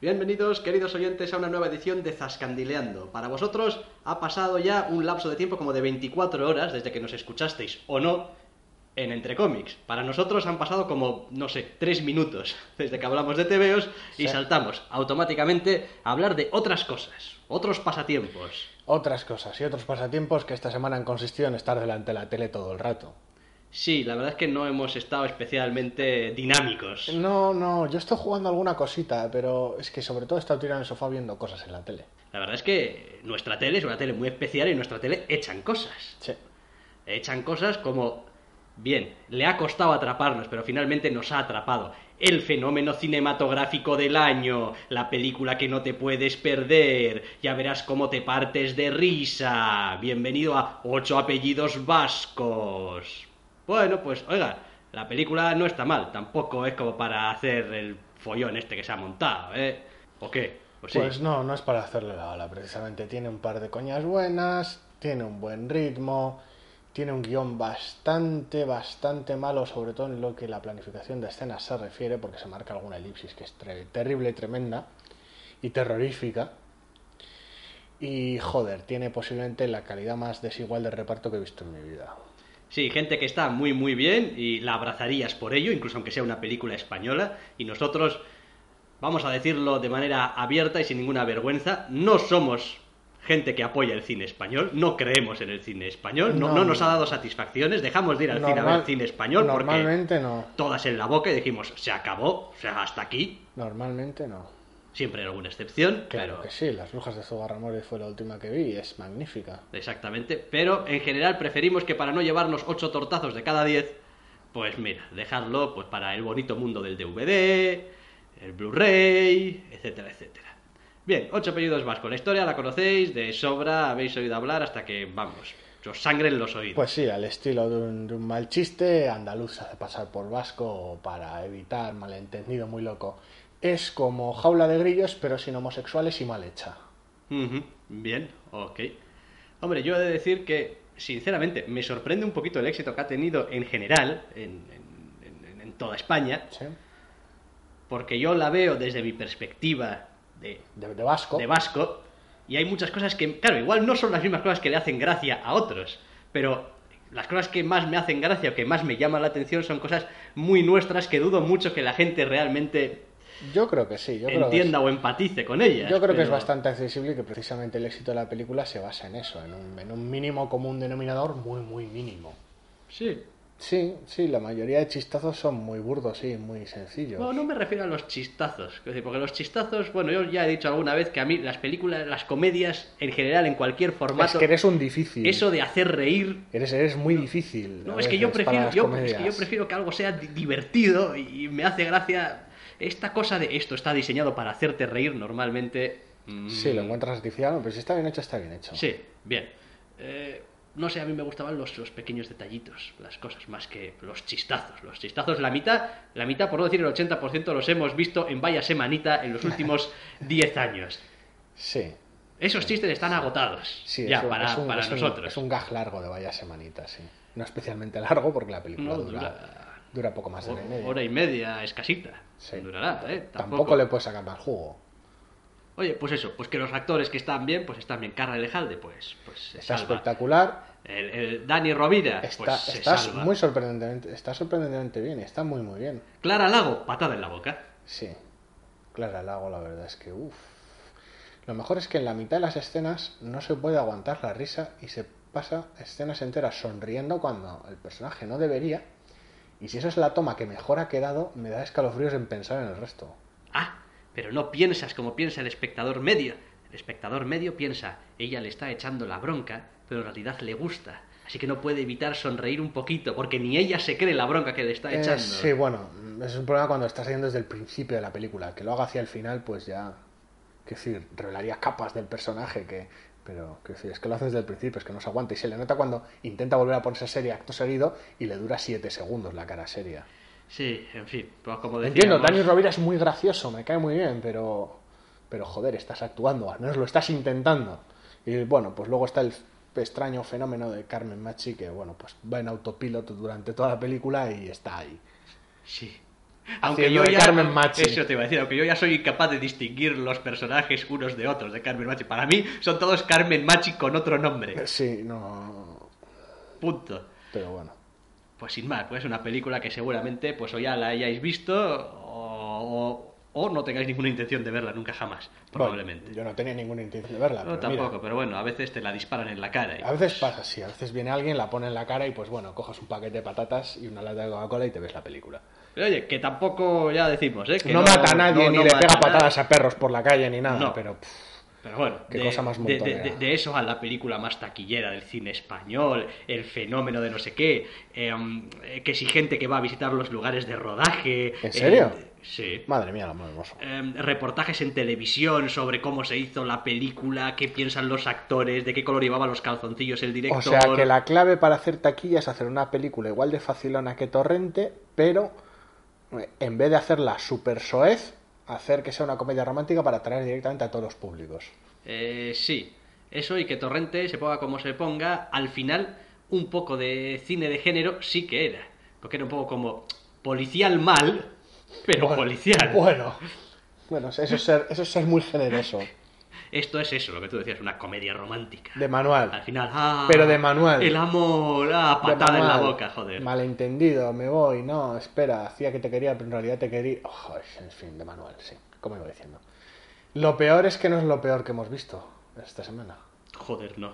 Bienvenidos, queridos oyentes, a una nueva edición de Zascandileando. Para vosotros ha pasado ya un lapso de tiempo como de 24 horas desde que nos escuchasteis, o no, en Entre Cómics. Para nosotros han pasado como, no sé, 3 minutos desde que hablamos de TVOs y Sí. saltamos automáticamente a hablar de otras cosas, otros pasatiempos. Otras cosas y otros pasatiempos que esta semana han consistido en estar delante de la tele todo el rato. Sí, la verdad es que no hemos estado especialmente dinámicos. No, no, yo estoy jugando alguna cosita, pero es que sobre todo he estado tirado en el sofá viendo cosas en la tele. La verdad es que nuestra tele es una tele muy especial y en nuestra tele echan cosas. Sí. echan cosas como, bien, le ha costado atraparnos, pero finalmente nos ha atrapado. El fenómeno cinematográfico del año, la película que no te puedes perder, ya verás cómo te partes de risa. Bienvenido a Ocho Apellidos Vascos. Bueno, pues oiga, la película no está mal, tampoco es como para hacer el follón este que se ha montado, ¿eh? ¿O qué? Pues sí. Pues no, no es para hacerle la ola, precisamente. Tiene un par de coñas buenas, tiene un buen ritmo, tiene un guion bastante, bastante malo, sobre todo en lo que la planificación de escenas se refiere, porque se marca alguna elipsis que es terrible tremenda y terrorífica. Y joder, tiene posiblemente la calidad más desigual de reparto que he visto en mi vida. Sí, gente que está muy muy bien y la abrazarías por ello, incluso aunque sea una película española. Y nosotros, vamos a decirlo de manera abierta y sin ninguna vergüenza, no somos gente que apoya el cine español, no creemos en el cine español, no, No. no nos ha dado satisfacciones, dejamos de ir al cine a ver cine español porque Normalmente no. todas en la boca y dijimos, se acabó, o sea, hasta aquí. Normalmente no. Siempre hay alguna excepción, Claro pero... que sí, Las Brujas de Zugarramurdi fue la última que vi y es magnífica. Exactamente, pero en general preferimos que para no llevarnos ocho tortazos de cada 10, pues mira, dejarlo pues para el bonito mundo del DVD, el Blu-ray, etcétera, etcétera. Bien, ocho apellidos vascos. La historia la conocéis de sobra, habéis oído hablar hasta que, vamos, os sangren los oídos. Pues sí, al estilo de un, de un mal chiste, andaluz se hace pasar por vasco para evitar malentendido muy loco. Es como jaula de grillos, pero sin homosexuales y mal hecha. Bien, ok. Hombre, yo he de decir que, sinceramente, me sorprende un poquito el éxito que ha tenido en general, en, en- en- en toda España, ¿sí? porque yo la veo desde mi perspectiva de, De, de vasco. de vasco, y hay muchas cosas que, claro, igual no son las mismas cosas que le hacen gracia a otros, pero las cosas que más me hacen gracia o que más me llaman la atención son cosas muy nuestras que dudo mucho que la gente realmente Yo creo que sí, yo creo que entienda o empatice con ellas. Yo creo que es bastante accesible y que precisamente el éxito de la película se basa en eso, en un, en un mínimo común denominador muy, muy mínimo. Sí. Sí, sí, la mayoría de chistazos son muy burdos, sí, muy sencillos. No, no me refiero a los chistazos, porque los chistazos, bueno, yo ya he dicho alguna vez que a mí las películas, las comedias en general, en cualquier es formato, que eres un difícil. eso de hacer reír Eres, eres muy difícil. No, es que yo prefiero, yo, es que yo prefiero que algo sea di- divertido y me hace gracia esta cosa de esto está diseñado para hacerte reír normalmente. mm, Sí, lo encuentras artificial, pero si está bien hecho, está bien hecho. Sí, bien. Eh, no sé, a mí me gustaban los, los pequeños detallitos, las cosas, más que los chistazos. Los chistazos, la mitad, la mitad, por no decir el 80%, los hemos visto en vaya semanita en los últimos 10 años. Sí, Esos chistes están agotados sí, ya es un- para, es un- para es un- nosotros. es un gag largo de vaya semanita, sí. No especialmente largo porque la película No, dura, dura- dura poco más de hora y media. Hora y media, escasita. Sí. Durará, ¿eh? Tampoco. le puedes sacar más jugo. Oye, pues eso, pues que los actores que están bien, pues están bien. Carla Lejalde, pues, pues Está salva. espectacular. El, el Dani Rovira, Está, pues se está salva. muy sorprendentemente, está sorprendentemente bien, está muy muy bien. Clara Lago, patada en la boca. Sí. Clara Lago, la verdad es que uff. Lo mejor es que en la mitad de las escenas no se puede aguantar la risa y se pasa escenas enteras sonriendo cuando el personaje no debería. Y si eso es la toma que mejor ha quedado, me da escalofríos en pensar en el resto. Ah, pero no piensas como piensa el espectador medio. El espectador medio piensa, ella le está echando la bronca, pero en realidad le gusta. Así que no puede evitar sonreír un poquito, porque ni ella se cree la bronca que le está Eh, echando. sí, bueno, es un problema cuando estás yendo desde el principio de la película. Que lo haga hacia el final, pues ya. Que decir, revelaría capas del personaje que. Pero, decir, es que lo hace desde el principio, es que no se aguanta. Y se le nota cuando intenta volver a ponerse seria acto seguido y le dura 7 segundos la cara seria. Sí, en fin, pues como decíamos... Entiendo, Dani Rovira es muy gracioso, me cae muy bien, pero. Pero joder, estás actuando, al menos lo estás intentando. Y bueno, pues luego está el extraño fenómeno de Carmen Machi, que bueno, pues va en autopiloto durante toda la película y está ahí. Sí, Aunque yo ya, Carmen Machi. Eso te iba a decir, aunque yo ya soy incapaz de distinguir los personajes unos de otros de Carmen Machi. Para mí son todos Carmen Machi con otro nombre. Sí, no. Punto. Pero bueno. Pues sin más, pues una película que seguramente pues o ya la hayáis visto o, o- o no tengáis ninguna intención de verla nunca jamás, probablemente. Bueno, yo no tenía ninguna intención de verla. No, pero mira, tampoco, pero bueno, a veces te la disparan en la cara. y- A veces pasa así, a veces viene alguien, la pone en la cara y pues bueno, coges un paquete de patatas y una lata de Coca-Cola y te ves la película. Pero oye, que tampoco ya decimos, ¿eh? Que no, mata a nadie no- ni no le pega patadas a perros por la calle ni nada, No. pero pff, Pero bueno, Qué de, cosa más de- de, eso a la película más taquillera del cine español, el fenómeno de no sé qué, eh, que si gente que va a visitar los lugares de rodaje. ¿En serio? eh, sí. madre mía, lo hermoso. Em, reportajes en televisión sobre cómo se hizo la película, qué piensan los actores, de qué color llevaban los calzoncillos el director. O sea que la clave para hacer taquilla es hacer una película igual de facilona que Torrente, pero en vez de hacerla super soez, hacer que sea una comedia romántica para atraer directamente a todos los públicos. Eh, sí, eso y que Torrente se ponga como se ponga, al final un poco de cine de género sí que era. Porque era un poco como policial mal, pero Bueno, policial. Bueno, bueno, eso es ser, eso es ser muy generoso. Esto es eso, lo que tú decías, una comedia romántica. De manual. Al final, ah, Pero de manual. El amor, ah, patada en la boca, joder. Malentendido, me voy, no, espera, hacía que te quería, pero en realidad te quería. Oh, en fin, de manual, sí, como iba diciendo. Lo peor es que no es lo peor que hemos visto esta semana. Joder, no.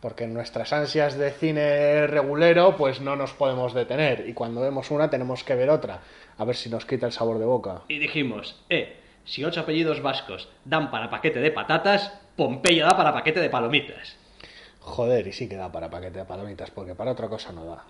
Porque en nuestras ansias de cine regulero, pues no nos podemos detener. Y cuando vemos una, tenemos que ver otra. A ver si nos quita el sabor de boca. Y dijimos, eh, si ocho apellidos vascos dan para paquete de patatas, Pompeya da para paquete de palomitas. Joder, y sí que da para paquete de palomitas, porque para otra cosa no da.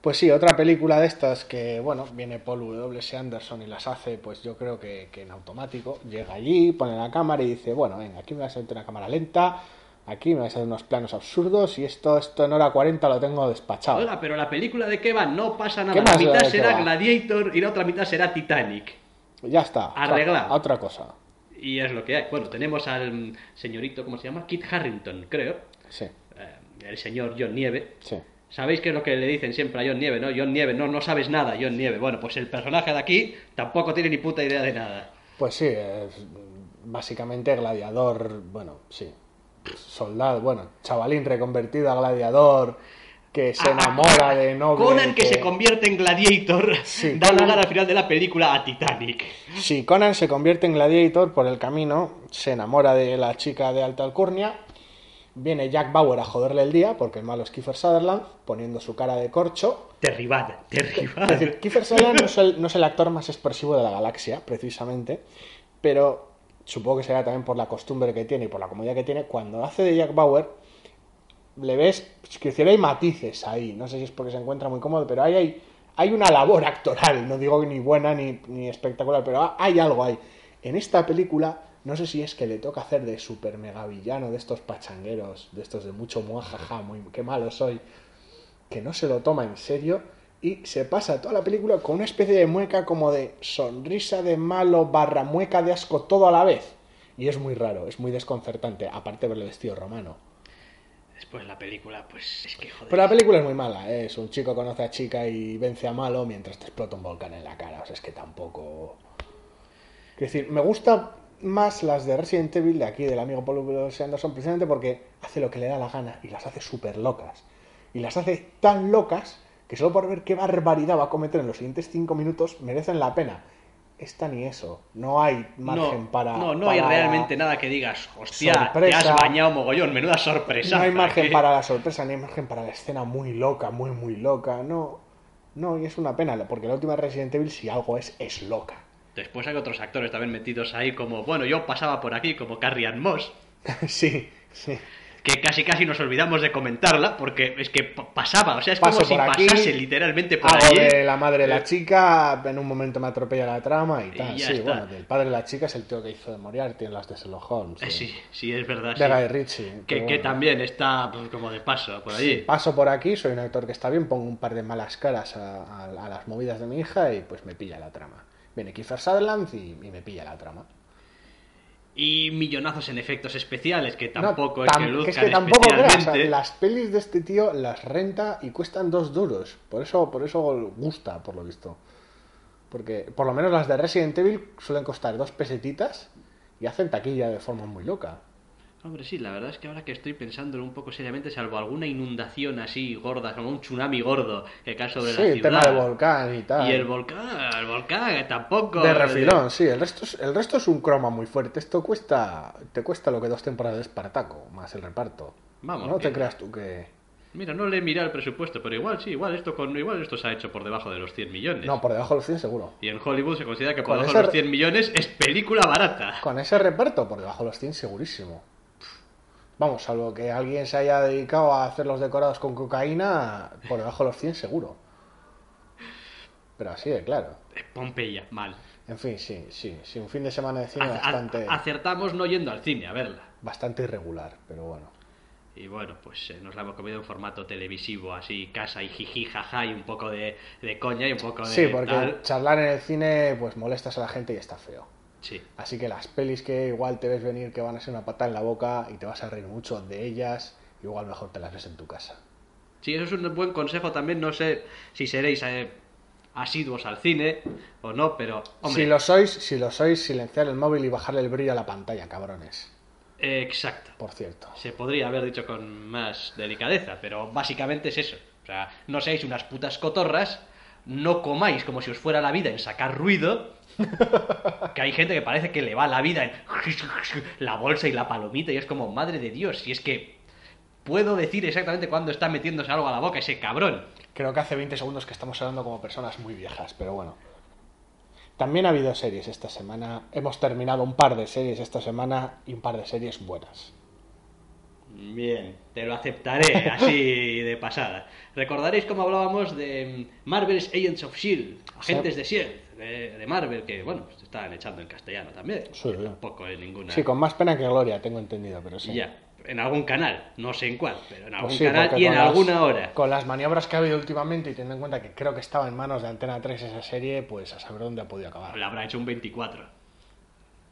Pues sí, otra película de estas que, bueno, viene Paul W.S. Anderson y las hace, pues yo creo que, que en automático. Llega allí, pone la cámara y dice, bueno, venga, aquí me vas a meter una cámara lenta, aquí me vas a hacer unos planos absurdos y esto, esto en hora 40 lo tengo despachado. Oiga, pero la película de qué va, no pasa nada. ¿Qué La mitad será? Gladiator y la otra mitad será Titanic. Ya está. Arreglado. A otra cosa. Y es lo que hay. Bueno, tenemos al señorito, ¿cómo se llama? Kit Harrington, creo. Sí, Eh, el señor John Nieve. sí. ¿Sabéis qué es lo que le dicen siempre a John Nieve, no? John Nieve, no, no sabes nada, John Nieve. Bueno, pues el personaje de aquí tampoco tiene ni puta idea de nada. Pues sí, es básicamente gladiador, bueno, sí, soldado, bueno, chavalín reconvertido a gladiador que se Ah, enamora de noble. Conan que se convierte en Gladiator Sí, da lugar al final de la película a Titanic. Si Conan se convierte en gladiator por el camino, se enamora de la chica de alta alcurnia, viene Jack Bauer a joderle el día, porque el malo es Kiefer Sutherland, poniendo su cara de corcho, Derribad, derribad. Es decir, Kiefer Sutherland no es, el, no es el actor más expresivo de la galaxia, precisamente, pero supongo que será también por la costumbre que tiene y por la comodidad que tiene. Cuando hace de Jack Bauer, le ves, decir, hay matices ahí. No sé si es porque se encuentra muy cómodo, pero ahí hay, hay una labor actoral. No digo ni buena ni, ni espectacular, pero hay algo ahí. En esta película, no sé si es que le toca hacer de super mega villano, de estos pachangueros, de estos de mucho muajaja, muy qué malo soy que no se lo toma en serio y se pasa toda la película con una especie de mueca como de sonrisa de malo barra mueca de asco todo a la vez. Y es muy raro, es muy desconcertante, aparte de verle vestido romano. Después la película, pues es que joder. Pero la película es muy mala, ¿eh? es un chico conoce a chica y vence a malo mientras te explota un volcán en la cara. O sea, es que tampoco... Es decir, me gusta más las de Resident Evil de aquí, del amigo Paul. Anderson, precisamente porque hace lo que le da la gana y las hace súper locas. Y las hace tan locas que solo por ver qué barbaridad va a cometer en los siguientes cinco minutos merecen la pena. Esta ni eso. No hay margen no, para. no, no hay realmente nada que digas, hostia, Sorpresa. te has bañado mogollón, menuda sorpresa. No hay margen para la sorpresa, ni hay margen para la escena muy loca, muy, muy loca. No, no, y es una pena, porque la última Resident Evil, si algo es, es loca. Después hay otros actores también metidos ahí, como, bueno, yo pasaba por aquí, como Carrie Ann Moss, sí, sí. Que casi casi nos olvidamos de comentarla, porque es que pa- pasaba, o sea, es Paso como si aquí, pasase literalmente por Hago allí. de la madre de la chica, en un momento me atropella la trama y Y tal. ya sí, está. bueno, del padre de la chica es el tío que hizo de Moriarty en las de Sherlock Holmes. Eh, sí, sí, es verdad. De sí. Guy Ritchie. Que, también está pues, como de paso por allí. Paso por aquí, soy un actor que está bien, pongo un par de malas caras a, a- a las movidas de mi hija y pues me pilla la trama. Viene Kiefer Sutherland y, y me pilla la trama. Y millonazos en efectos especiales, que tampoco es tam- que que luzcan es que tampoco creas, especialmente. las pelis de este tío las renta y cuestan dos duros. Por eso, por eso gusta, por lo visto. Porque por lo menos las de Resident Evil suelen costar dos pesetitas y hacen taquilla de forma muy loca. Hombre, sí, la verdad es que ahora que estoy pensándolo un poco seriamente, salvo alguna inundación así gorda, como un tsunami gordo que cae sobre Sí, la el ciudad. tema del volcán y tal. Y el volcán, el volcán que tampoco. De refilón, sí, el resto, es, el resto es un croma muy fuerte. Esto cuesta te cuesta lo que dos temporadas de Espartaco, más el reparto. Vamos, No que- te creas tú que... Mira, no le he mirado el presupuesto, pero igual sí, igual esto con igual esto se ha hecho por debajo de los 100 millones. No, por debajo de los 100 seguro. Y en Hollywood se considera que por Con debajo de los 100 millones es película barata. Con ese reparto, por debajo de los 100 segurísimo. Vamos, salvo que alguien se haya dedicado a hacer los decorados con cocaína, por debajo de los 100 seguro. Pero así de claro. Pompeya, mal. En fin, sí, sí, sí, un fin de semana de cine a- bastante, acertamos no yendo al cine a verla. bastante irregular, pero bueno. Y bueno, pues eh, nos la hemos comido en formato televisivo, así casa y jiji, jaja, y un poco de, de coña y un poco de Sí, porque tal. charlar en el cine pues molestas a la gente y está feo. Sí. Así que las pelis que igual te ves venir que van a ser una patada en la boca y te vas a reír mucho de ellas, igual mejor te las ves en tu casa. Sí, eso es un buen consejo también. No sé si seréis eh, asiduos al cine o no, pero hombre, Si lo sois, si lo sois, silenciar el móvil y bajarle el brillo a la pantalla, cabrones. eh, exacto. Por cierto. Se podría haber dicho con más delicadeza, pero básicamente es eso. O sea, no seáis unas putas cotorras, no comáis como si os fuera la vida en sacar ruido. Que hay gente que parece que le va la vida en la bolsa y la palomita y es como, madre de Dios, si es que puedo decir exactamente cuándo está metiéndose algo a la boca ese cabrón. Creo que hace 20 segundos que estamos hablando como personas muy viejas, pero bueno. También ha habido series esta semana. Hemos terminado un par de series esta semana y un par de series buenas. Bien, te lo aceptaré así de pasada. Recordaréis cómo hablábamos de Marvel's Agents of Shield, agentes de Shield, de, de Marvel, que bueno, se estaban echando en castellano también. Sí. Tampoco en ninguna. Sí, con más pena que gloria, tengo entendido, pero sí. Ya, en algún canal, no sé en cuál, pero en algún Pues sí, canal y en las- alguna hora. Con las maniobras que ha habido últimamente y teniendo en cuenta que creo que estaba en manos de Antena 3 esa serie, pues a saber dónde ha podido acabar. Le habrá hecho un 24.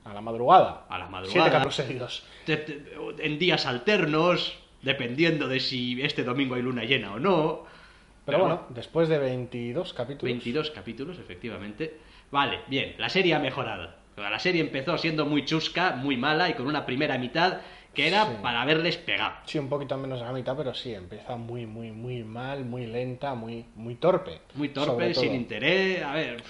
A la madrugada. A la madrugada. Siete En días alternos, dependiendo de si este domingo hay luna llena o no. Pero bueno, después de 22 capítulos. 22 capítulos, efectivamente. Vale, bien, la serie ha mejorado. La serie empezó siendo muy chusca, muy mala y con una primera mitad que era Sí. para haberles pegado. Sí, un poquito menos de la mitad, pero sí, empieza muy, muy, muy mal, muy lenta, muy, muy torpe. Muy torpe, sin interés. A ver,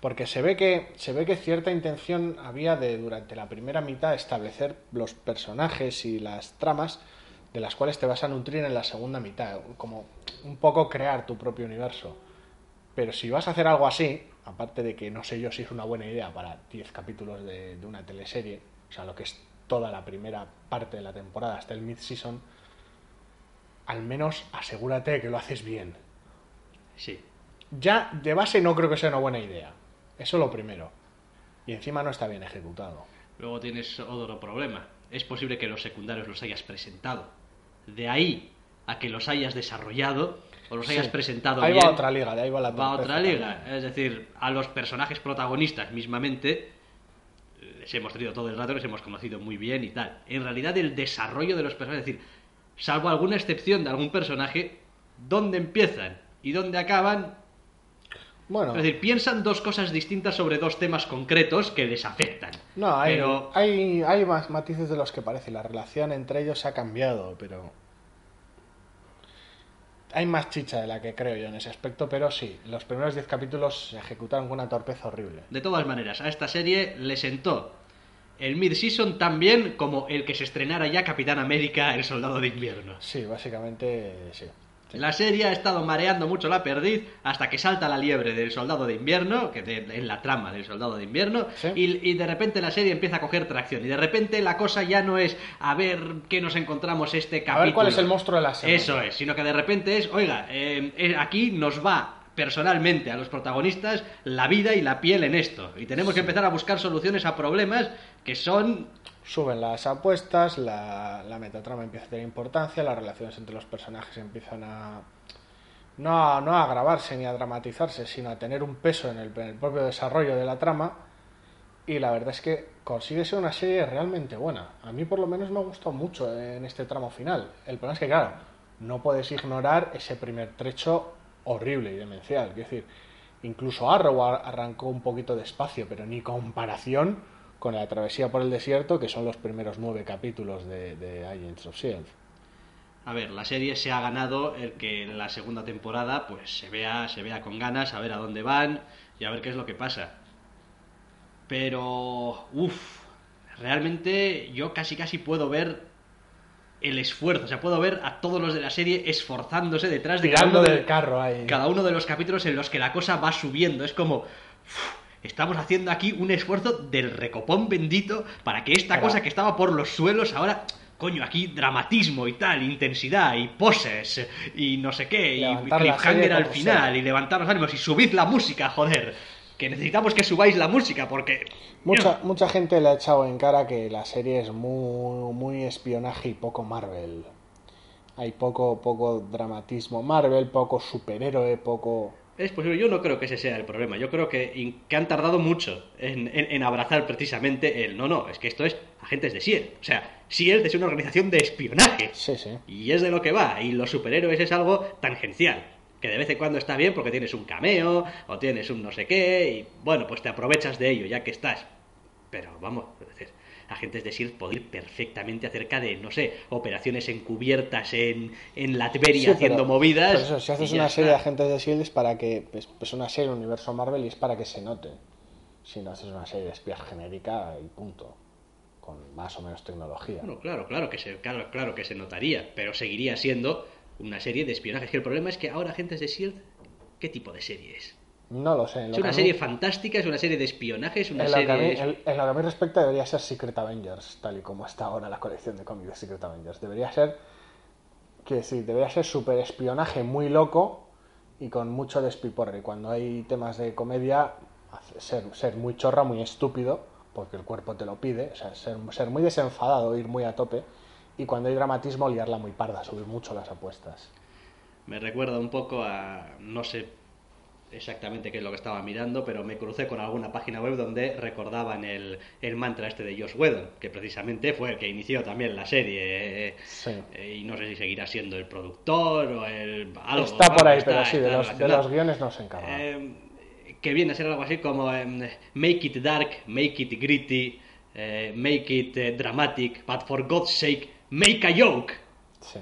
Porque se ve que se ve que cierta intención había de durante la primera mitad establecer los personajes y las tramas de las cuales te vas a nutrir en la segunda mitad, como un poco crear tu propio universo. Pero si vas a hacer algo así, aparte de que no sé yo si es una buena idea para 10 capítulos de, de una teleserie, o sea, lo que es toda la primera parte de la temporada hasta el mid-season, al menos asegúrate de que lo haces bien. sí. Ya de base no creo que sea una buena idea. Eso lo primero. Y encima no está bien ejecutado. Luego tienes otro problema. Es posible que los secundarios los hayas presentado. De ahí a que los hayas desarrollado o los hayas Sí. presentado Ahí bien. va otra liga, de ahí va la va otra liga. Es decir, a los personajes protagonistas mismamente les hemos tenido todo el rato, les hemos conocido muy bien y tal. En realidad el desarrollo de los personajes, es decir, salvo alguna excepción de algún personaje, dónde empiezan y dónde acaban, Bueno, es decir, piensan dos cosas distintas sobre dos temas concretos que les afectan. no, hay, pero hay, hay más matices de los que parece. La relación entre ellos ha cambiado, pero... Hay más chicha de la que creo yo en ese aspecto, pero sí, los primeros 10 capítulos se ejecutaron con una torpeza horrible. De todas maneras, a esta serie le sentó el mid-season tan bien como el que se estrenara ya Capitán América, el Soldado de Invierno. Sí, básicamente sí. La serie ha estado mareando mucho la perdiz hasta que salta la liebre del Soldado de Invierno, que de- en la trama del Soldado de Invierno, Sí. y, y de repente la serie empieza a coger tracción. Y de repente la cosa ya no es a ver qué nos encontramos este capítulo. A ver cuál es el monstruo de la semana. Eso es, sino que de repente es, oiga, eh, eh, aquí nos va personalmente a los protagonistas la vida y la piel en esto. Y tenemos que empezar a buscar soluciones a problemas que son... Suben las apuestas, la, la metatrama empieza a tener importancia, las relaciones entre los personajes empiezan a no, a no a agravarse ni a dramatizarse, sino a tener un peso en el, propio desarrollo de la trama. y la verdad es que consigue ser una serie realmente buena. A mí por lo menos me ha gustado mucho en este tramo final. El problema es que, claro, no puedes ignorar ese primer trecho horrible y demencial. Es decir, incluso Arrow arrancó un poquito despacio, pero ni comparación con la travesía por el desierto, que son los primeros nueve capítulos de, de Agents of S.H.I.E.L.D. A ver, la serie se ha ganado el que en la segunda temporada pues se vea, se vea con ganas, a ver a dónde van y a ver qué es lo que pasa. Pero, uff, realmente yo casi casi puedo ver el esfuerzo, o sea, puedo ver a todos los de la serie esforzándose detrás de cada uno, del carro ahí. cada uno de los capítulos en los que la cosa va subiendo. Es como, estamos haciendo aquí un esfuerzo del recopón bendito para que esta cosa que estaba por los suelos ahora coño, aquí dramatismo y tal, intensidad y poses y no sé qué, y cliffhanger al final y levantar los ánimos y subid la música, joder. Que necesitamos que subáis la música porque... Mucha, mucha gente le ha echado en cara que la serie es muy, muy espionaje y poco Marvel. Hay poco, poco dramatismo Marvel, poco superhéroe, poco... Es posible, yo no creo que ese sea el problema. Yo creo que, que han tardado mucho en, en, abrazar precisamente el no, no, es que esto es agentes de SIEL. O sea, SIEL es una organización de espionaje. Sí, sí. Y es de lo que va. Y los superhéroes es algo tangencial. Que de vez en cuando está bien porque tienes un cameo o tienes un no sé qué. Y bueno, pues te aprovechas de ello ya que estás. Pero vamos, es decir, agentes de SEAL puede ir perfectamente acerca de, no sé, operaciones encubiertas en, en Latveria haciendo movidas. Pero eso, si haces una serie de agentes de SEAL es para que, pues, pues una serie universo Marvel y es para que se note. Si no haces una serie de espías genérica y punto. Con más o menos tecnología. Bueno, claro, claro que se, claro, claro que se notaría, pero seguiría siendo una serie de espionaje. Es que el problema es que ahora agentes de SEAL, ¿qué tipo de serie es? No lo sé. es una serie fantástica, es una serie de espionaje, es una en serie... Lo que en, lo que a mí respecta debería ser Secret Avengers, tal y como está ahora la colección de cómics de Secret Avengers. Debería ser... Que sí, debería ser super espionaje muy loco y con mucho despiporre. Cuando hay temas de comedia, ser, ser muy chorra, muy estúpido, porque el cuerpo te lo pide. O sea, ser, ser muy desenfadado, ir muy a tope. Y cuando hay dramatismo, liarla muy parda, subir mucho las apuestas. Me recuerda un poco a... no sé exactamente qué es lo que estaba mirando, pero me crucé con alguna página web donde recordaban el, el mantra este de Josh Whedon, que precisamente fue el que inició también la serie. Eh, y no sé si seguirá siendo el productor o el... Algo, está por ahí, pero sí, de los, de los, guiones no se encarga. Eh, que viene a ser algo así como em, Make it dark, make it gritty, eh, make it dramatic, but for God's sake, make a joke. Sí.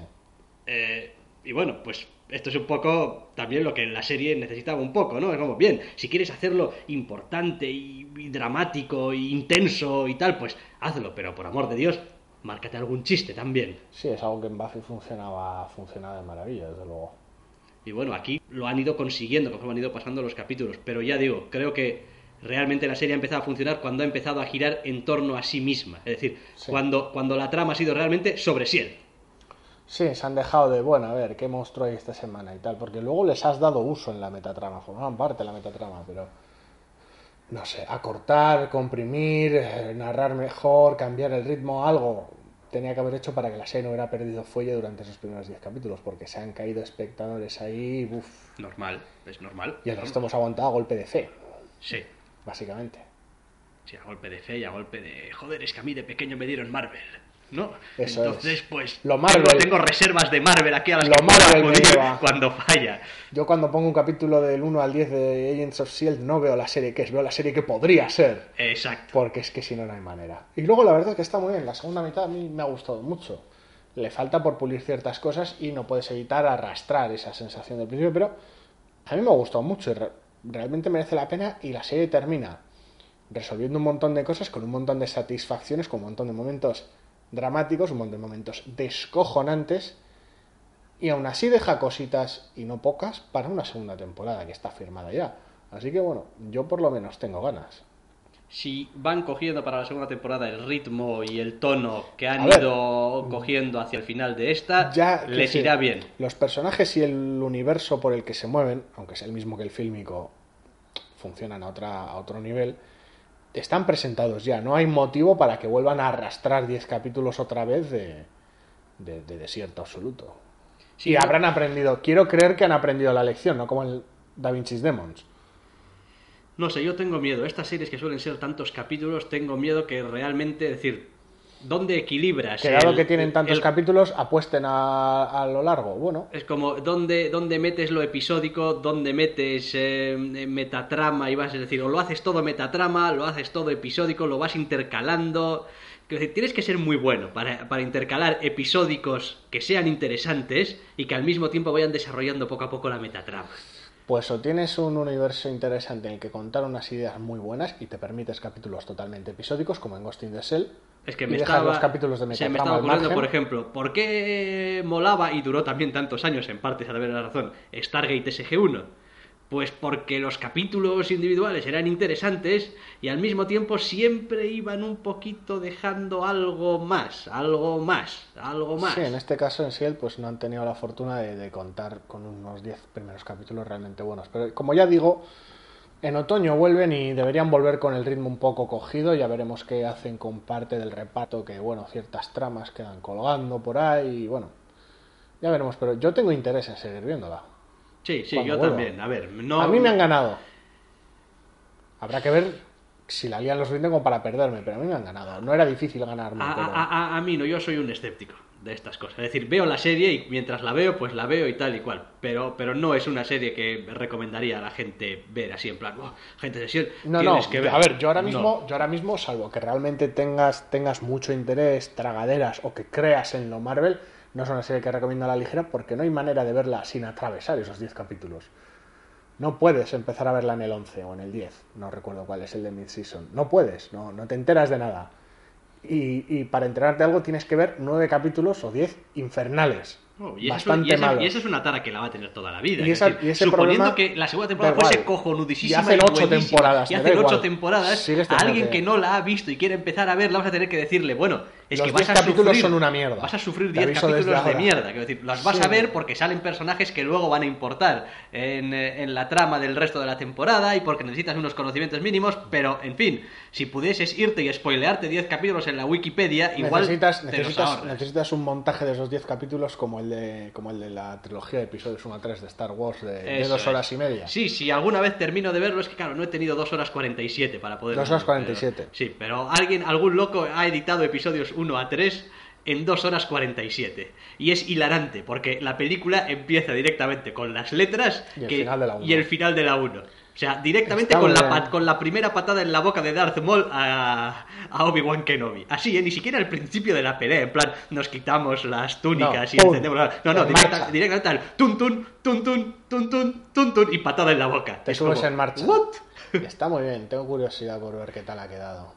y bueno, pues esto es un poco también lo que la serie necesitaba un poco, ¿no? Es como, bien, si quieres hacerlo importante y, dramático e intenso y tal, pues hazlo, pero por amor de Dios, márcate algún chiste también. Sí, es algo que en Buffy funcionaba, funcionaba de maravilla, desde luego. Y bueno, aquí lo han ido consiguiendo conforme han ido pasando los capítulos, pero ya digo, creo que realmente la serie ha empezado a funcionar cuando ha empezado a girar en torno a sí misma. Es decir, cuando, cuando la trama ha sido realmente sobre sí Sí, se han dejado de, bueno, a ver, ¿qué monstruo hay esta semana y tal? Porque luego les has dado uso en la metatrama, formaban parte de la metatrama, pero no sé, acortar, comprimir, eh, narrar mejor, cambiar el ritmo, algo tenía que haber hecho para que la serie no hubiera perdido fuelle durante esos primeros 10 capítulos, porque se han caído espectadores ahí, uff. Normal, es normal. Y el resto hemos aguantado a golpe de fe. Sí. Básicamente. Sí, a golpe de fe y a golpe de... Joder, es que a mí de pequeño me dieron Marvel. ¿No? Entonces, pues lo Marvel, tengo, reservas de Marvel aquí a las lo que Marvel cuando falla. Yo cuando pongo un capítulo del 1 al 10 de Agents of S.H.I.E.L.D. no veo la serie que es, veo la serie que podría ser. Exacto. Porque es que si no, no hay manera. Y luego la verdad es que está muy bien, la segunda mitad a mí me ha gustado mucho. Le falta por pulir ciertas cosas y no puedes evitar arrastrar esa sensación del principio, pero a mí me ha gustado mucho y realmente merece la pena y la serie termina resolviendo un montón de cosas con un montón de satisfacciones, con un montón de momentos dramáticos, un montón de momentos descojonantes, y aún así deja cositas, y no pocas, para una segunda temporada que está firmada ya. Así que bueno, yo por lo menos tengo ganas. Si van cogiendo para la segunda temporada el ritmo y el tono que han ido cogiendo hacia el final de esta, ya, les irá bien. Los personajes y el universo por el que se mueven, aunque sea el mismo que el fílmico, funcionan a, otra, a otro nivel están presentados ya. No hay motivo para que vuelvan a arrastrar 10 capítulos otra vez de, de, desierto absoluto. y habrán aprendido. Quiero creer que han aprendido la lección, no como el Da Vinci's Demons. No sé, yo tengo miedo. Estas series que suelen ser tantos capítulos, tengo miedo que realmente, decir, ¿dónde equilibras? Que dado el- que tienen tantos el- capítulos, apuesten a, a lo largo. Bueno, Es como, ¿dónde, dónde metes lo episódico? ¿Dónde metes eh, metatrama? Y vas a decir, o lo haces todo metatrama, lo haces todo episódico, lo vas intercalando. Tienes que ser muy bueno para, para intercalar episódicos que sean interesantes y que al mismo tiempo vayan desarrollando poco a poco la metatrama. pues o tienes un universo interesante en el que contar unas ideas muy buenas y te permites capítulos totalmente episódicos, como en Ghost in the Shell. Es que me estaba, los capítulos de se me estaba ocurriendo, por ejemplo, ¿por qué molaba y duró también tantos años, en parte, a ver la razón, Stargate SG-1? Pues porque los capítulos individuales eran interesantes y al mismo tiempo siempre iban un poquito dejando algo más, algo más, algo más. Sí, en este caso en Ciel pues no han tenido la fortuna de, de contar con unos 10 primeros capítulos realmente buenos. Pero como ya digo, en otoño vuelven y deberían volver con el ritmo un poco cogido. Ya veremos qué hacen con parte del reparto, que bueno, ciertas tramas quedan colgando por ahí. Y bueno, ya veremos. Pero yo tengo interés en seguir viéndola. Sí, sí, Cuando yo vuelva. también. A ver, no... A mí me han ganado. Habrá que ver si la lían lo suficiente como para perderme, pero a mí me han ganado. No era difícil ganarme. A, pero- a- a- a mí no, yo soy un escéptico de estas cosas. Es decir, veo la serie y mientras la veo, pues la veo y tal y cual. Pero, pero no es una serie que recomendaría a la gente ver así en plan, "Oh, gente de Ciel, No, no, que ver. a ver, yo ahora No. mismo, yo ahora mismo, salvo que realmente tengas, tengas mucho interés, tragaderas o que creas en lo Marvel, no es una serie que recomiendo a la ligera porque no hay manera de verla sin atravesar esos 10 capítulos. No puedes empezar a verla en el 11 o en el 10, no recuerdo cuál es el de mid-season. No puedes, no, no te enteras de nada. Y, y para enterarte algo tienes que ver 9 capítulos o 10 infernales. Oh, y, bastante y, esa, malos. y esa es una tara que la va a tener toda la vida. Y es esa- decir, ese suponiendo problema que la segunda temporada da fuese cojonudísima Y hacen ocho temporadas, y hacen ocho temporadas, a alguien que- no la ha visto y quiere empezar a verla, vas a tener que decirle, bueno, es Los que vas 10 a capítulos sufrir, son una mierda. Vas a sufrir Te 10 aviso desde capítulos de mierda. Quiero decir, las vas Sí. a ver porque salen personajes que luego van a importar en, eh, en la trama del resto de la temporada y porque necesitas unos conocimientos mínimos, pero en fin, si pudieses irte y spoilearte 10 capítulos en la Wikipedia, igual necesitas, te necesitas, necesitas un montaje de esos 10 capítulos como el de como el de la trilogía de episodios 1 a 3 de Star Wars de, dos es. horas y media. Sí, si alguna vez termino de verlo, es que claro, no he tenido 2 horas 47 para poder. Dos horas verlo, 47. pero- sí, pero alguien, algún loco ha editado episodios 1 a 3 en 2 horas 47. Y es hilarante, porque la película empieza directamente con las letras Y el que- final de la uno. y el final de la 1. O sea, directamente Está con la, bien. pat- con la primera patada en la boca de Darth Maul a, a Obi-Wan Kenobi. Así, ¿eh? ni siquiera al principio de la pelea, en plan, nos quitamos las túnicas No, y encendemos la... No, no, directa- directamente al tun tun, tun tun, tun tun, tun tun y patada en la boca. Te Es subes como, en marcha. ¿What? Está muy bien, tengo curiosidad por ver qué tal ha quedado.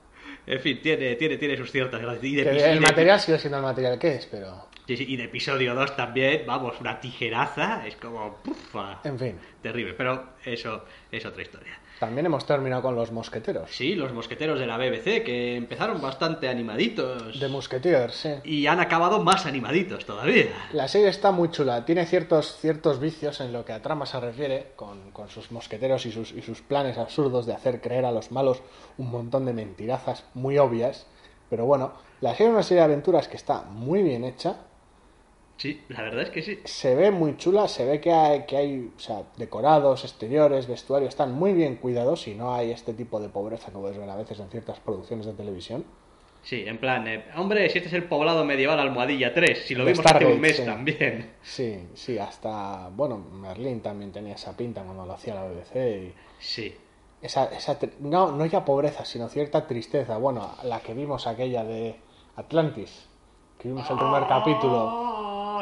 En fin, tiene, tiene, tiene sus ciertas gracias. Y de, Que epi- y el de- material sigue siendo el material que es, pero sí, sí, y de episodio 2 también, vamos, una tijeraza, es como... pufa, en fin. terrible, pero eso es otra historia. También hemos terminado con los mosqueteros. Sí, los mosqueteros de la BBC, que empezaron bastante animaditos. De Musketeers, sí. Y han acabado más animaditos todavía. La serie está muy chula, tiene ciertos, ciertos vicios en lo que a trama se refiere, con, con sus mosqueteros y sus, y sus planes absurdos de hacer creer a los malos un montón de mentirazas muy obvias. Pero bueno, la serie es una serie de aventuras que está muy bien hecha, Sí, la verdad es que sí. se ve muy chula, se ve que hay, que hay o sea, decorados, exteriores, vestuarios, están muy bien cuidados y no hay este tipo de pobreza que puedes ver a veces en ciertas producciones de televisión. Sí, en plan, eh, hombre, si este es el poblado medieval Almohadilla 3, si lo De vimos hace un mes sí. también. Sí, sí, hasta, bueno, Merlín también tenía esa pinta cuando lo hacía la BBC y... Sí. Esa, esa no, no ya pobreza, sino cierta tristeza. Bueno, la que vimos aquella de Atlantis, que vimos el primer capítulo,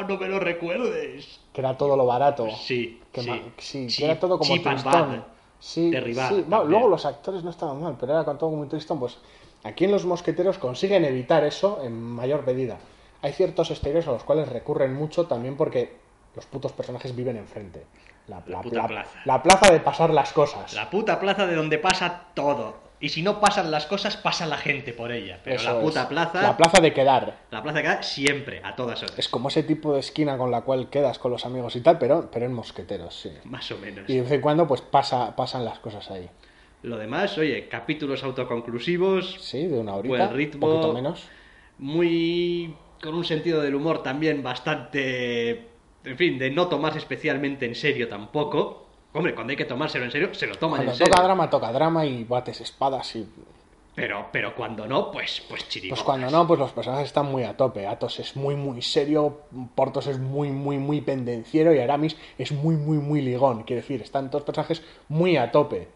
No me lo recuerdes. que era todo lo barato. Sí, que, sí. ma- sí, Sí, que era todo como tristón. Sí, Derribado sí, no, también. luego los actores no estaban mal, pero era con todo muy tristón. Pues aquí en Los Mosqueteros consiguen evitar eso en mayor medida. Hay ciertos exteriores a los cuales recurren mucho también porque los putos personajes viven enfrente. La, la- plaza. la plaza de pasar las cosas. La puta plaza de donde pasa todo. Y si no pasan las cosas, pasa la gente por ella. Pero Eso la es. puta plaza, La plaza de quedar. la plaza queda siempre, a todas horas. Es como ese tipo de esquina con la cual quedas con los amigos y tal, pero, pero en mosqueteros, sí. Más o menos. Y de vez en cuando pues pasa, pasan las cosas ahí. Lo demás, oye, capítulos autoconclusivos, Sí, de una horita, Buen ritmo. un poquito menos. muy con un sentido del humor también bastante, en fin, de no tomarse especialmente en serio tampoco. Hombre, cuando hay que tomárselo en serio, se lo toman Cuando en serio. toca drama, toca drama y bates espadas y... Pero, pero cuando no, pues, pues Pues cuando no, pues los personajes están muy a tope. Atos es muy, muy serio, Portos es muy, muy, muy pendenciero y Aramis es muy, muy, muy ligón. Quiero decir, están todos personajes muy a tope.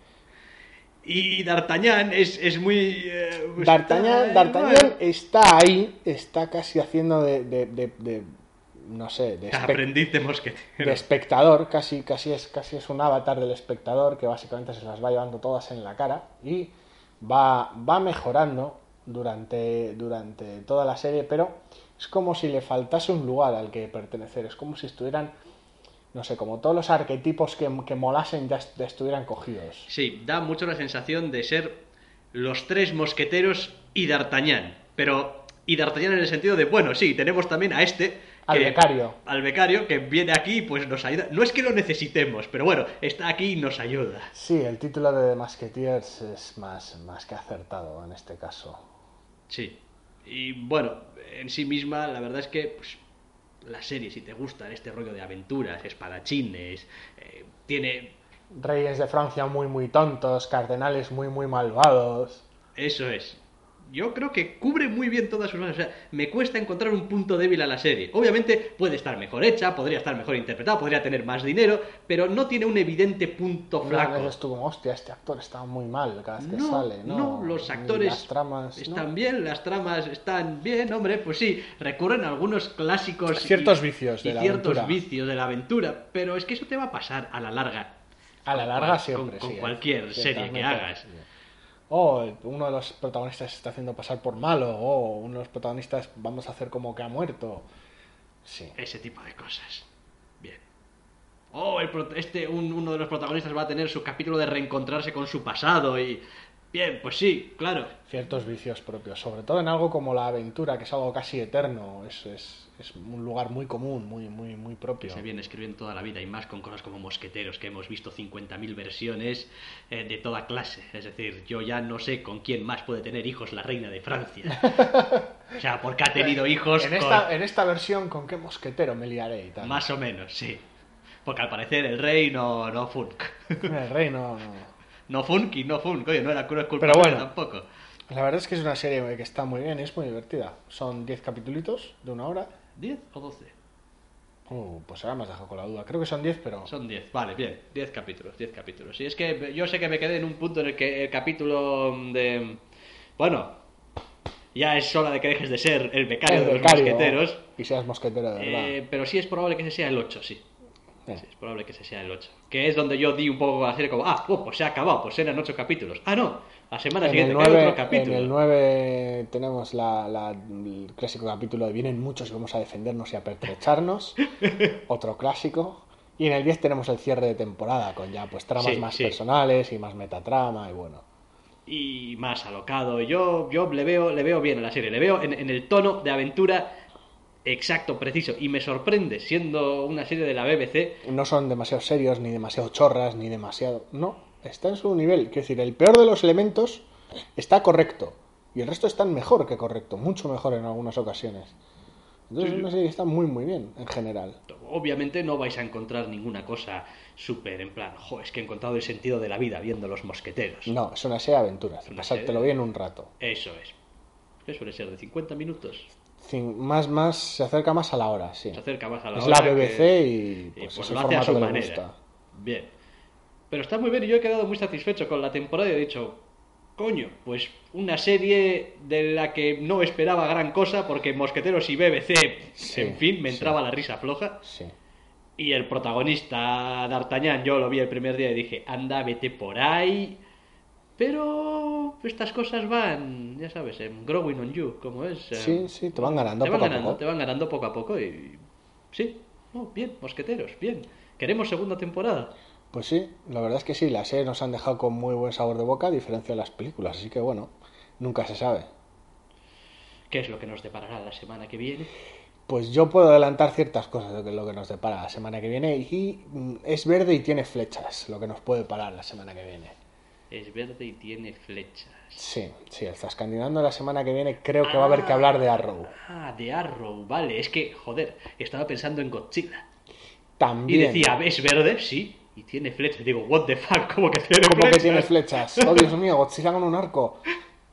Y D'Artagnan es, es muy... eh, D'Artagnan, está- D'Artagnan está ahí, está casi haciendo de, de- de- de- no sé, de, Aprendiz de mosquetero. de espectador, casi, casi, es, casi es un avatar del espectador que básicamente se las va llevando todas en la cara y va, va mejorando durante, durante toda la serie, pero es como si le faltase un lugar al que pertenecer, es como si estuvieran, no sé, como todos los arquetipos que, que molasen ya, est- ya estuvieran cogidos. Sí, da mucho la sensación de ser los tres mosqueteros y D'Artagnan. Pero, y D'Artagnan en el sentido de, bueno, sí, tenemos también a este... Al que- becario. Al becario que viene aquí y pues nos ayuda. No es que lo necesitemos, pero bueno, está aquí y nos ayuda. Sí, el título de The Musketeers es más, más que acertado en este caso. Sí. Y bueno, en sí misma, la verdad es que pues, la serie, si te gusta este rollo de aventuras, espadachines, eh, tiene... Reyes de Francia muy muy tontos, cardenales muy muy malvados. Eso es. Yo creo que cubre muy bien todas sus bases. O sea, me cuesta encontrar un punto débil a la serie. Obviamente puede estar mejor hecha, podría estar mejor interpretada, podría tener más dinero, pero no tiene un evidente punto No, flaco. tú como, hostia, este actor está muy mal cada vez que No, sale, ¿no? no, los actores las tramas, ¿no? están bien, las tramas están bien, hombre, pues sí, recurren a algunos clásicos Ciertos y- vicios de y la ciertos aventura. vicios de la aventura, pero es que eso te va a pasar a la larga. A la larga siempre, con, sí, con ¿eh? cualquier serie que hagas. El- uno de los protagonistas se está haciendo pasar por malo, o uno de los protagonistas vamos a hacer como que ha muerto. Sí. Ese tipo de cosas. Bien. Oh, el este, un- uno de los protagonistas va a tener su capítulo de reencontrarse con su pasado y... Bien, pues sí, claro. Ciertos vicios propios, sobre todo en algo como la aventura, que es algo casi eterno, es, es, es un lugar muy común, muy, muy, muy Que propio. se viene escribiendo toda la vida y más con cosas como Mosqueteros, que hemos visto 50.000 versiones eh, de toda clase. Es decir, yo ya no sé con quién más puede tener hijos la reina de Francia. o sea, porque ha tenido hijos En con- esta, en esta versión, ¿con qué mosquetero me liaré y tal? Más o menos, sí. Porque al parecer el rey no, no funk. El rey no- no, no funk y no funk. Oye, no era culpa Pero bueno. tampoco. La verdad es que es una serie que está muy bien, es muy divertida. Son 10 capítulos de una hora. ¿10 o 12? Uh, pues ahora me has dejado con la duda. Creo que son 10, pero... Son 10, vale, bien, 10 capítulos, 10 capítulos. Y es que yo sé que me quedé en un punto en el que el capítulo de... Bueno, ya es hora de que dejes de ser el becario El de los mosqueteros. Y seas mosquetero de verdad. eh, pero sí es probable que ese sea el 8, sí. Sí, es probable que ese sea el 8. Que es donde yo di un poco serie como, ah, oh, pues se ha acabado, pues eran 8 capítulos. Ah, no, la semana En siguiente el, que hay 9, otro capítulo. en el 9 tenemos la, la- el clásico capítulo de Vienen muchos y vamos a defendernos y a pertrecharnos. Otro clásico. Y en el 10 tenemos el cierre de temporada con ya pues tramas Sí, más sí. personales y más metatrama y bueno. y más alocado. Yo, yo le veo, le veo bien a la serie, le veo en, en el tono de aventura exacto, preciso, y me sorprende siendo una serie de la BBC. No son demasiado serios, ni demasiado chorras, ni demasiado... No, está en su nivel. Quiero decir, el peor de los elementos está correcto. Y el resto están mejor que correcto, mucho mejor en algunas ocasiones. Entonces Sí, una serie que está muy muy bien, en general. Obviamente no vais a encontrar ninguna cosa súper en plan, jo, es que he encontrado el sentido de la vida viendo los mosqueteros. No, es una serie de aventuras. Pasártelo serie- bien un rato. Eso es. ¿Qué suele ser? ¿De 50 minutos? Más, más, se acerca más a la hora, sí. Se acerca más a la es hora la BBC que- y y, pues, pues es el lo hace a su manera. gusta. Bien. Pero está muy bien y yo he quedado muy satisfecho con la temporada y he dicho, coño, pues una serie de la que no esperaba gran cosa porque Mosqueteros y BBC, Sí, en fin, me sí. entraba la risa floja. Sí. Y el protagonista, D'Artagnan, yo lo vi el primer día y dije, anda, vete por ahí. Pero estas cosas van, ya sabes, en growing on you, como es. eh, Sí, sí, te van ganando te van poco a ganando, poco. te van ganando poco a poco y... Sí, bien, mosqueteros, bien. Queremos segunda temporada. Pues sí, la verdad es que sí, las series nos han dejado con muy buen sabor de boca, a diferencia de las películas, así que bueno, nunca se sabe. ¿Qué es lo que nos deparará la semana que viene? Pues yo puedo adelantar ciertas cosas de lo que nos depara la semana que viene y mm, es verde y tiene flechas, lo que nos puede parar la semana que viene. Es verde y tiene flechas. Sí, sí, el Zascandinando la semana que viene creo que va a haber que hablar de Arrow. Ah, de Arrow, vale. Es que, joder, estaba pensando en Godzilla. Y También. decía, ¿es verde? Sí. y tiene flechas. Digo, what the fuck, ¿cómo que tiene ¿Cómo que flechas? tiene flechas? Oh, Dios mío, Godzilla con un arco.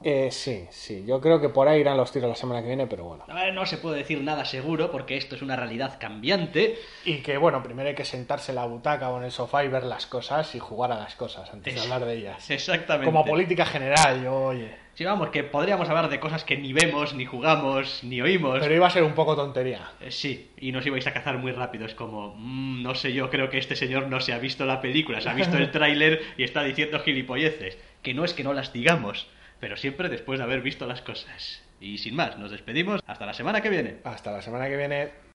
Eh, sí, sí, yo creo que por ahí irán los tiros la semana que viene, pero bueno. A ver, no se puede decir nada seguro porque esto es una realidad cambiante. Y que bueno, primero hay que sentarse en la butaca o en el sofá y ver las cosas y jugar a las cosas antes de hablar de ellas. Exactamente. Como política general, yo, oye. Sí, vamos, que podríamos hablar de cosas que ni vemos, ni jugamos, ni oímos. Pero iba a ser un poco tontería. Eh, sí, y nos ibais a cazar muy rápido. Es como, mm, no sé, yo creo que este señor no se ha visto la película, se ha visto el tráiler y está diciendo gilipolleces. Que no es que no las digamos, pero siempre después de haber visto las cosas. Y sin más, nos despedimos. Hasta la semana que viene. Hasta la semana que viene.